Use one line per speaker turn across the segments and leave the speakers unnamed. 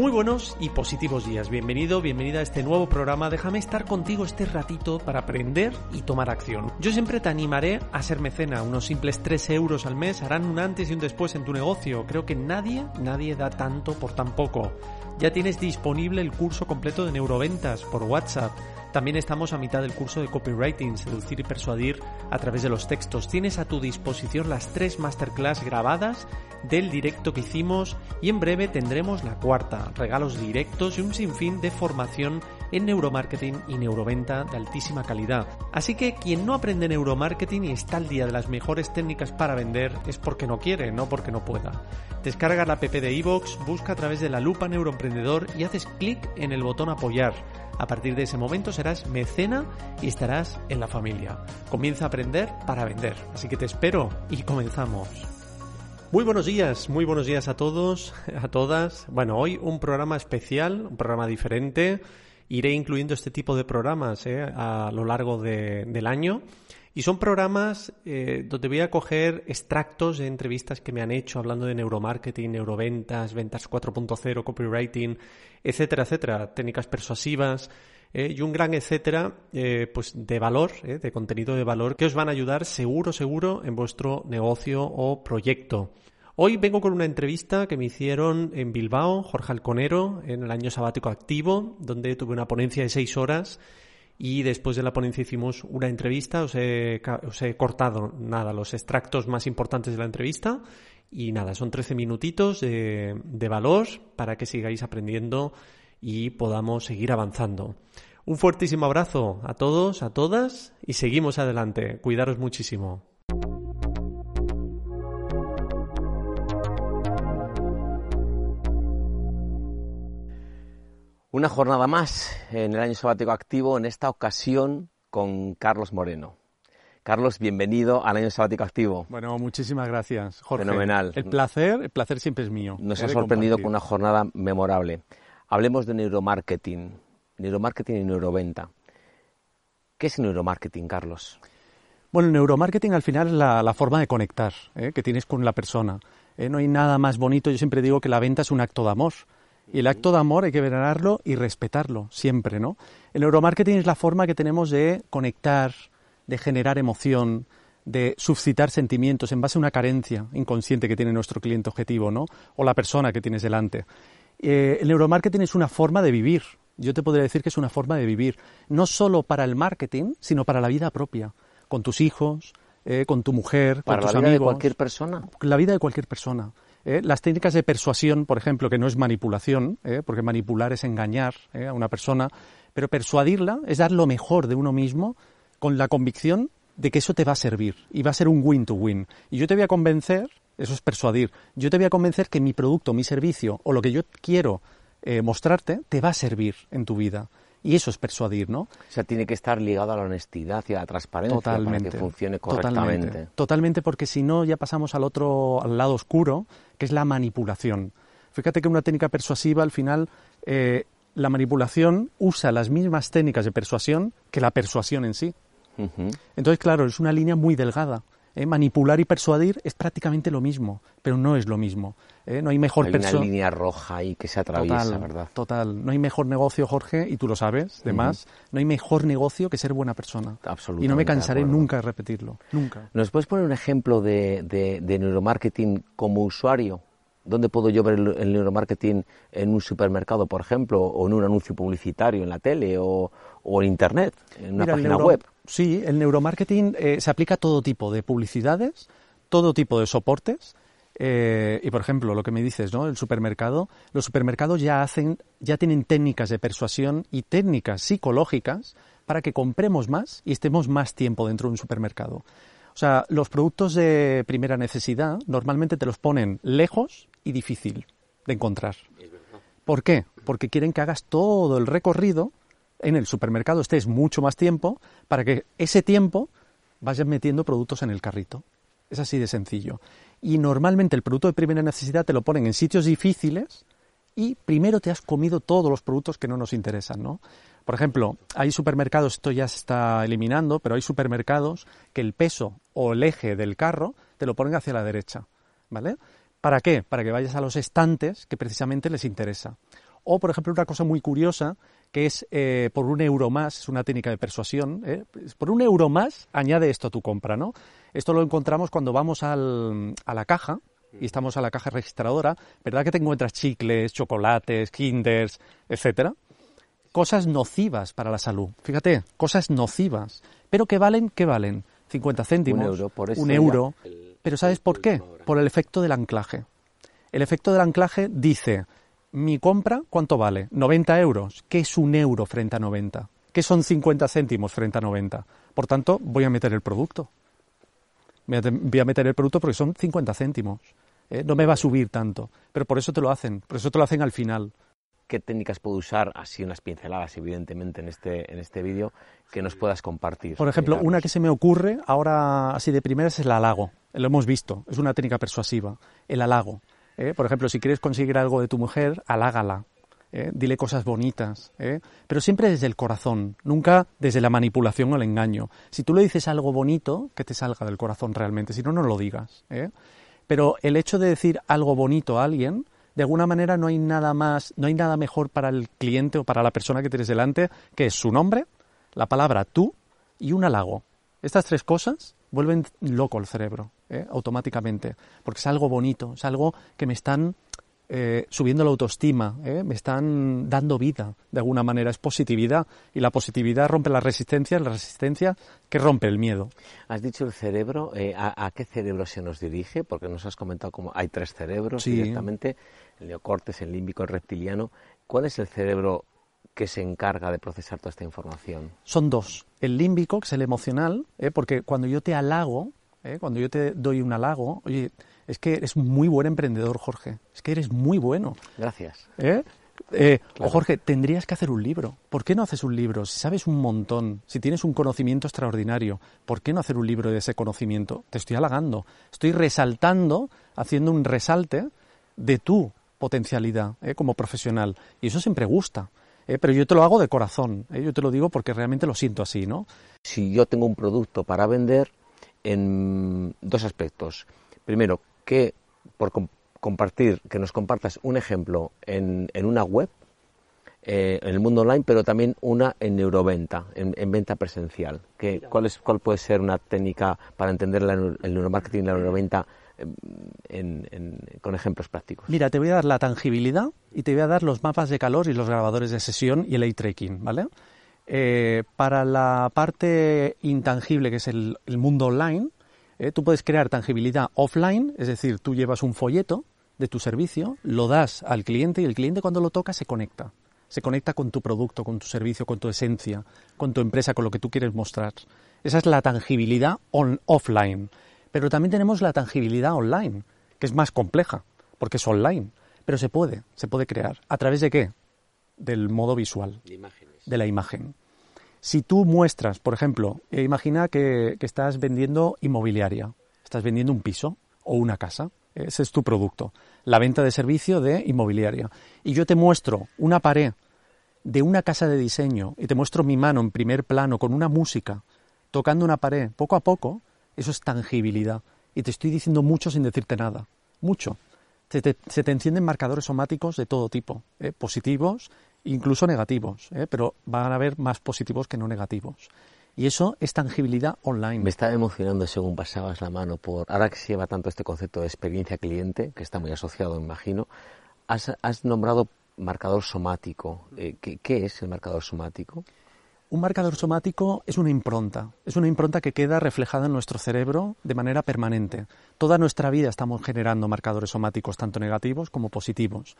Muy buenos y positivos días. Bienvenido, bienvenida a este nuevo programa. Déjame estar contigo este ratito para aprender y tomar acción. Yo siempre te animaré a ser mecena. Unos simples 3 euros al mes harán un antes y un después en tu negocio. Creo que nadie, nadie da tanto por tan poco. Ya tienes disponible el curso completo de neuroventas por WhatsApp. También estamos a mitad del curso de copywriting, seducir y persuadir a través de los textos. Tienes a tu disposición las tres masterclass grabadas del directo que hicimos y en breve tendremos la cuarta, regalos directos y un sinfín de formación en neuromarketing y neuroventa de altísima calidad. Así que quien no aprende neuromarketing y está al día de las mejores técnicas para vender es porque no quiere, no porque no pueda. Descarga la app de iVoox, busca a través de la lupa neuroemprendedor y haces clic en el botón apoyar. A partir de ese momento serás mecena y estarás en la familia. Comienza a aprender para vender. Así que te espero y comenzamos. Muy buenos días, muy buenos días a todos, a todas. Bueno, hoy un programa especial, un programa diferente. Iré incluyendo este tipo de programas eh, a lo largo de, del año. Y son programas eh, donde voy a coger extractos de entrevistas que me han hecho hablando de neuromarketing, neuroventas, ventas 4.0, copywriting, etcétera, etcétera, técnicas persuasivas eh, y un gran etcétera eh, pues de valor, eh, de contenido de valor que os van a ayudar seguro, seguro en vuestro negocio o proyecto. Hoy vengo con una entrevista que me hicieron en Bilbao, Jorge Alconero, en el año sabático activo, donde tuve una ponencia de seis horas y después de la ponencia hicimos una entrevista, os he, os he cortado nada, los extractos más importantes de la entrevista y nada, son 13 minutitos de, de valor para que sigáis aprendiendo y podamos seguir avanzando. Un fuertísimo abrazo a todos, a todas y seguimos adelante. Cuidaros muchísimo.
Una jornada más en el año sabático activo, en esta ocasión con Carlos Moreno. Carlos, bienvenido al año sabático activo.
Bueno, muchísimas gracias, Jorge.
Fenomenal.
El placer, el placer siempre es mío.
Nos ha sorprendido con una jornada memorable. Hablemos de neuromarketing, neuromarketing y neuroventa. ¿Qué es neuromarketing, Carlos?
Bueno, el neuromarketing al final es la, la forma de conectar ¿eh? que tienes con la persona. ¿eh? No hay nada más bonito, yo siempre digo que la venta es un acto de amor. Y el acto de amor hay que venerarlo y respetarlo siempre, ¿no? El neuromarketing es la forma que tenemos de conectar, de generar emoción, de suscitar sentimientos en base a una carencia inconsciente que tiene nuestro cliente objetivo, ¿no? O la persona que tienes delante. Eh, el neuromarketing es una forma de vivir. Yo te podría decir que es una forma de vivir, no solo para el marketing, sino para la vida propia, con tus hijos, eh, con tu mujer,
¿Para
con tus
la vida
amigos.
de cualquier persona?
La vida de cualquier persona. ¿Eh? Las técnicas de persuasión, por ejemplo, que no es manipulación, ¿eh? porque manipular es engañar ¿eh? a una persona, pero persuadirla es dar lo mejor de uno mismo con la convicción de que eso te va a servir y va a ser un win to win. Y yo te voy a convencer, eso es persuadir, yo te voy a convencer que mi producto, mi servicio o lo que yo quiero eh, mostrarte te va a servir en tu vida. Y eso es persuadir, ¿no?
O sea, tiene que estar ligado a la honestidad y a la transparencia
Totalmente.
para que funcione correctamente.
Totalmente, totalmente, porque si no ya pasamos al otro, al lado oscuro, que es la manipulación. Fíjate que una técnica persuasiva al final eh,
la manipulación usa las mismas técnicas de persuasión que la persuasión en sí. Entonces, claro, es una línea muy delgada. ¿Eh? Manipular y persuadir es prácticamente lo mismo, pero no es lo mismo. ¿eh? No hay mejor
persona. Hay una línea roja ahí que se atraviesa,
total,
¿verdad?
Total. No hay mejor negocio, Jorge, y tú lo sabes, además, no hay mejor negocio que ser buena persona.
Absolutamente.
Y no me cansaré nunca de repetirlo. Nunca.
¿Nos puedes poner un ejemplo de, de neuromarketing como usuario? ¿Dónde puedo yo ver el, neuromarketing en un supermercado, por ejemplo, o en un anuncio publicitario en la tele o, en Internet, en una página web?
Sí, el neuromarketing eh, se aplica a todo tipo de publicidades, todo tipo de soportes. Eh, y por ejemplo, lo que me dices, ¿no? El supermercado, los supermercados ya hacen, ya tienen técnicas de persuasión y técnicas psicológicas para que compremos más y estemos más tiempo dentro de un supermercado. O sea, los productos de primera necesidad normalmente te los ponen lejos y difícil de encontrar. ¿Por qué? Porque quieren que hagas todo el recorrido en el supermercado, estés mucho más tiempo, para que ese tiempo vayas metiendo productos en el carrito. Es así de sencillo. Y normalmente el producto de primera necesidad te lo ponen en sitios difíciles y primero te has comido todos los productos que no nos interesan, ¿no? Por ejemplo, hay supermercados, esto ya se está eliminando, pero hay supermercados que el peso o el eje del carro te lo ponen hacia la derecha, ¿vale? ¿Para qué? Para que vayas a los estantes que precisamente les interesa. O, por ejemplo, una cosa muy curiosa, que es eh, por un euro más, es una técnica de persuasión, ¿eh? por un euro más añade esto a tu compra, ¿no? Esto lo encontramos cuando vamos al, a la caja y estamos a la caja registradora, ¿verdad que te encuentras chicles, chocolates, kinders, etcétera? Cosas nocivas para la salud. Fíjate, cosas nocivas. Pero que valen, ¿qué valen? 50 céntimos,
un euro, por
un euro. Pero ¿sabes por qué? Por el efecto del anclaje. El efecto del anclaje dice, mi compra, ¿cuánto vale? 90 euros. ¿Qué es un euro frente a 90? ¿Qué son 50 céntimos frente a 90? Por tanto, voy a meter el producto. Voy a meter el producto porque son 50 céntimos. ¿eh? No me va a subir tanto. Pero por eso te lo hacen. Por eso te lo hacen al final
qué técnicas puedo usar, así unas pinceladas, evidentemente, en este, en este vídeo, que nos puedas compartir.
Por ejemplo, una que se me ocurre ahora, así de primeras, es el halago. Lo hemos visto, es una técnica persuasiva. El halago. ¿Eh? Por ejemplo, si quieres conseguir algo de tu mujer, halágala. ¿eh? Dile cosas bonitas, ¿eh? pero siempre desde el corazón, nunca desde la manipulación o el engaño. Si tú le dices algo bonito, que te salga del corazón realmente, si no, no lo digas. Pero el hecho de decir algo bonito a alguien de alguna manera no hay nada más, no hay nada mejor para el cliente o para la persona que tienes delante que es su nombre, la palabra tú y un halago. Estas tres cosas vuelven loco el cerebro, ¿eh? automáticamente, porque es algo bonito, es algo que me están eh, subiendo la autoestima, ¿eh? me están dando vida, de alguna manera, es positividad, y la positividad rompe la resistencia, la resistencia que rompe el miedo.
Has dicho el cerebro, eh, ¿a, qué cerebro se nos dirige? Porque nos has comentado como hay tres cerebros directamente, el neocortes, el límbico, el reptiliano. ¿Cuál es el cerebro que se encarga de procesar toda esta información?
Son dos. El límbico, que es el emocional, porque cuando yo te halago, cuando yo te doy un halago, oye, es que eres muy buen emprendedor, Jorge. Es que eres muy bueno.
Gracias.
¿Eh? Eh, o Jorge, tendrías que hacer un libro. ¿Por qué no haces un libro? Si sabes un montón, si tienes un conocimiento extraordinario, ¿por qué no hacer un libro de ese conocimiento? Te estoy halagando, estoy resaltando, haciendo un resalte de tu potencialidad ¿eh? como profesional. Y eso siempre gusta. Pero yo te lo hago de corazón. Yo te lo digo porque realmente lo siento así, ¿no?
Si yo tengo un producto para vender en dos aspectos. Primero, que por compartir, que nos compartas un ejemplo en, en una web, eh, en el mundo online, pero también una en neuroventa, en, venta presencial. Que, ¿cuál, es, ¿Cuál puede ser una técnica para entender el neuromarketing y la neuroventa en, con ejemplos prácticos?
Mira, te voy a dar la tangibilidad y te voy a dar los mapas de calor y los grabadores de sesión y el eye tracking, ¿vale? Eh, para la parte intangible, que es el, mundo online, ¿eh? tú puedes crear tangibilidad offline, es decir, tú llevas un folleto de tu servicio, lo das al cliente y el cliente cuando lo toca se conecta. Se conecta con tu producto, con tu servicio, con tu esencia, con tu empresa, con lo que tú quieres mostrar. Esa es la tangibilidad on, offline. Pero también tenemos la tangibilidad online, que es más compleja, porque es online. Pero se puede, se puede crear. ¿A través de qué? Del modo visual. De la imagen. Si tú muestras, por ejemplo, eh, imagina que, estás vendiendo inmobiliaria, estás vendiendo un piso o una casa, ese es tu producto, la venta de servicio de inmobiliaria. Y yo te muestro una pared de una casa de diseño y te muestro mi mano en primer plano con una música, tocando una pared, poco a poco, eso es tangibilidad. Y te estoy diciendo mucho sin decirte nada. Mucho. Se te, encienden marcadores somáticos de todo tipo, ¿eh? positivos, incluso negativos, ¿eh? pero van a haber más positivos que no negativos. Y eso es tangibilidad online.
Me estaba emocionando según pasabas la mano por, ahora que se lleva tanto este concepto de experiencia cliente, que está muy asociado, me imagino, has, has nombrado marcador somático. Eh, ¿qué, es el marcador somático?
Un marcador somático es una impronta, es una impronta que queda reflejada en nuestro cerebro de manera permanente. Toda nuestra vida estamos generando marcadores somáticos, tanto negativos como positivos.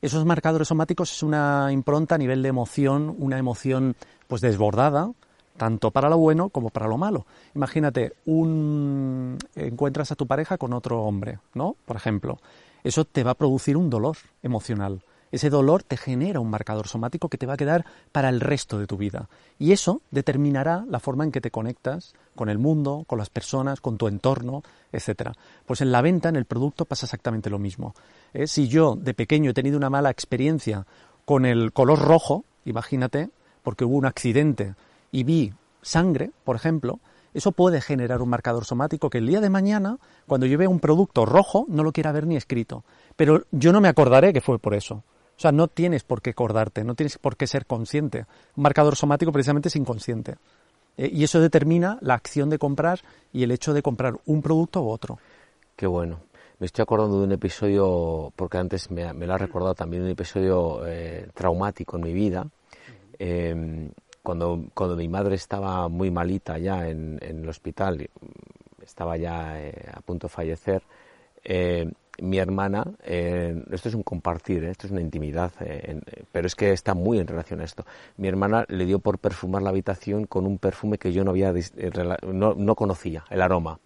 Esos marcadores somáticos es una impronta a nivel de emoción, una emoción pues desbordada, tanto para lo bueno como para lo malo. Imagínate, un encuentras a tu pareja con otro hombre, ¿no? Por ejemplo, eso te va a producir un dolor emocional ese dolor te genera un marcador somático que te va a quedar para el resto de tu vida. Y eso determinará la forma en que te conectas con el mundo, con las personas, con tu entorno, etcétera. Pues en la venta, en el producto, pasa exactamente lo mismo. ¿Eh? Si yo de pequeño he tenido una mala experiencia con el color rojo, imagínate, porque hubo un accidente y vi sangre, por ejemplo, eso puede generar un marcador somático que el día de mañana, cuando yo vea un producto rojo, no lo quiera ver ni escrito. Pero yo no me acordaré que fue por eso. O sea, no tienes por qué acordarte, no tienes por qué ser consciente. Un marcador somático precisamente es inconsciente. Eh, y eso determina la acción de comprar y el hecho de comprar un producto u otro.
Qué bueno. Me estoy acordando de un episodio, porque antes me, lo ha recordado también, un episodio eh, traumático en mi vida. Em, cuando, cuando mi madre estaba muy malita ya en, el hospital, estaba ya eh, a punto de fallecer, mi hermana, eh, esto es un compartir, eh, esto es una intimidad, eh, pero es que está muy en relación a esto. Mi hermana le dio por perfumar la habitación con un perfume que yo no había no, conocía, el aroma.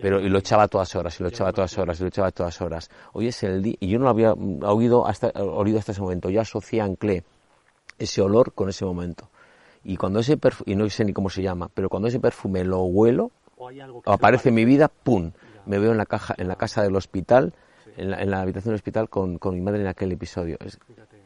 Pero y lo echaba a todas horas, y lo echaba a todas horas, y lo echaba a todas horas. Hoy es el día, y yo no lo había oído hasta, oído hasta ese momento. Yo asocié anclé ese olor con ese momento. Y cuando ese perfume, y no sé ni cómo se llama, pero cuando ese perfume lo huelo, aparece en mi vida, ¡pum! Me veo en la, caja, en la casa del hospital en la, habitación del hospital con, mi madre en aquel episodio.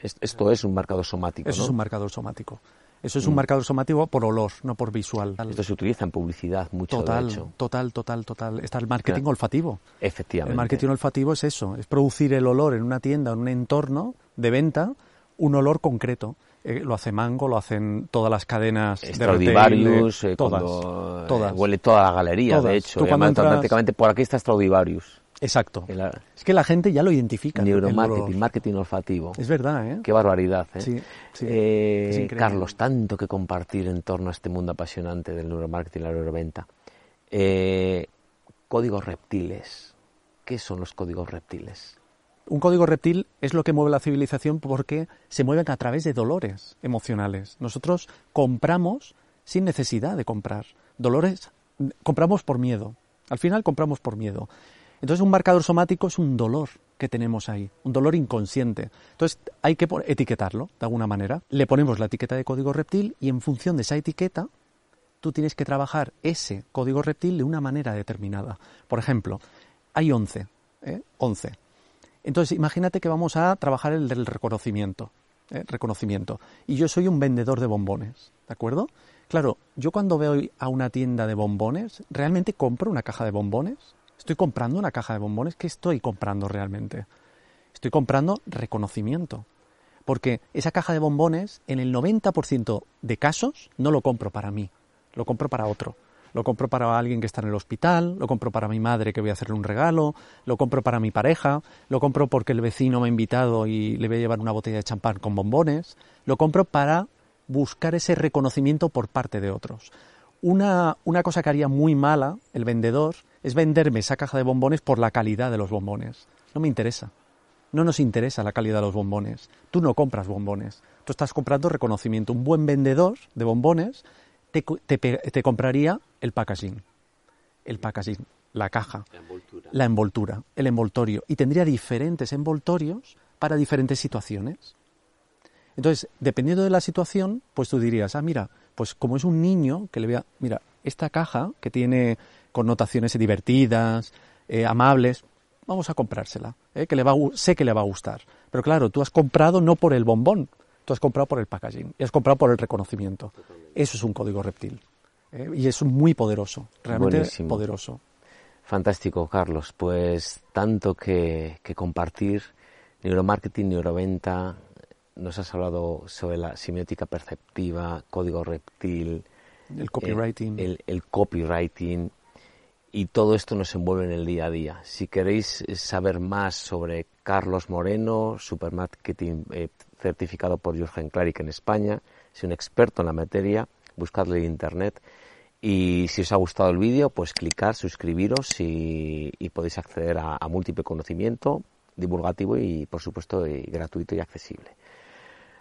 esto es un marcador somático.
Eso es un marcador somático. Eso es un mm. marcador somático por olor, no por visual.
Esto se utiliza en publicidad mucho,
total,
de hecho.
Total, total, total. Está el marketing olfativo.
Efectivamente.
El marketing olfativo es eso, es producir el olor en una tienda, en un entorno de venta, un olor concreto. Eh, lo hace Mango, lo hacen todas las cadenas
de Stradivarius, eh, todas, todas. huele toda la galería, de hecho. Prácticamente por aquí está Stradivarius.
Exacto. es que la gente ya lo identifica.
Neuromarketing, marketing olfativo.
Es verdad, ¿eh?
Qué barbaridad, ¿eh? Sí, sí. Eh, Carlos, tanto que compartir en torno a este mundo apasionante del neuromarketing y la neuroventa. Eh, códigos reptiles. ¿Qué son los códigos reptiles?
Un código reptil es lo que mueve la civilización porque se mueven a través de dolores emocionales. Nosotros compramos sin necesidad de comprar. Dolores, compramos por miedo. Al final compramos por miedo. Entonces un marcador somático es un dolor que tenemos ahí, un dolor inconsciente. Entonces hay que etiquetarlo de alguna manera. Le ponemos la etiqueta de código reptil y en función de esa etiqueta tú tienes que trabajar ese código reptil de una manera determinada. Por ejemplo, hay 11, ¿eh? 11. Entonces imagínate que vamos a trabajar el del reconocimiento, ¿eh? reconocimiento. Y yo soy un vendedor de bombones, ¿de acuerdo? Claro, yo cuando veo a una tienda de bombones, ¿realmente compro una caja de bombones? ¿Estoy comprando una caja de bombones? ¿Qué estoy comprando realmente? Estoy comprando reconocimiento. Porque esa caja de bombones, en el 90% de casos, no lo compro para mí, lo compro para otro. Lo compro para alguien que está en el hospital, lo compro para mi madre que voy a hacerle un regalo, lo compro para mi pareja, lo compro porque el vecino me ha invitado y le voy a llevar una botella de champán con bombones, lo compro para buscar ese reconocimiento por parte de otros. Una, una cosa que haría muy mala el vendedor es venderme esa caja de bombones por la calidad de los bombones. No me interesa. No nos interesa la calidad de los bombones. Tú no compras bombones. Tú estás comprando reconocimiento. Un buen vendedor de bombones te, te, compraría el packaging. El packaging, la caja, la envoltura. la envoltura, el envoltorio. Y tendría diferentes envoltorios para diferentes situaciones. Entonces, dependiendo de la situación, pues tú dirías, ah, mira, pues como es un niño que le vea, mira, esta caja que tiene connotaciones divertidas, eh, amables, vamos a comprársela, eh, que le va, sé que le va a gustar. Pero claro, tú has comprado no por el bombón, Tú has comprado por el packaging y has comprado por el reconocimiento. Eso es un código reptil. ¿eh? Y es muy poderoso, realmente poderoso.
Fantástico, Carlos. Pues tanto que, que compartir. Neuromarketing, neuroventa. Nos has hablado sobre la semiótica perceptiva, código reptil.
El copywriting.
El, el, copywriting. Y todo esto nos envuelve en el día a día. Si queréis saber más sobre Carlos Moreno, supermarketing eh, certificado por Jürgen Klarik en España, es un experto en la materia, buscadle en internet y si os ha gustado el vídeo, pues clicar, suscribiros y, podéis acceder a, múltiple conocimiento divulgativo y, por supuesto, gratuito y accesible.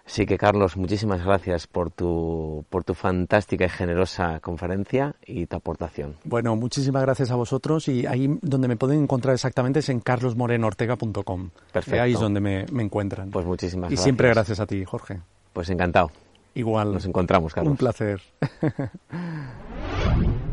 Así que, Carlos, muchísimas gracias por tu, por tu fantástica y generosa conferencia y tu aportación.
Bueno, muchísimas gracias a vosotros y ahí donde me pueden encontrar exactamente es en carlosmorenoortega.com.
Perfecto.
Ahí es donde me, encuentran.
Pues muchísimas gracias.
Y siempre gracias a ti, Jorge.
Pues encantado.
Igual.
Nos encontramos, Carlos.
Un placer.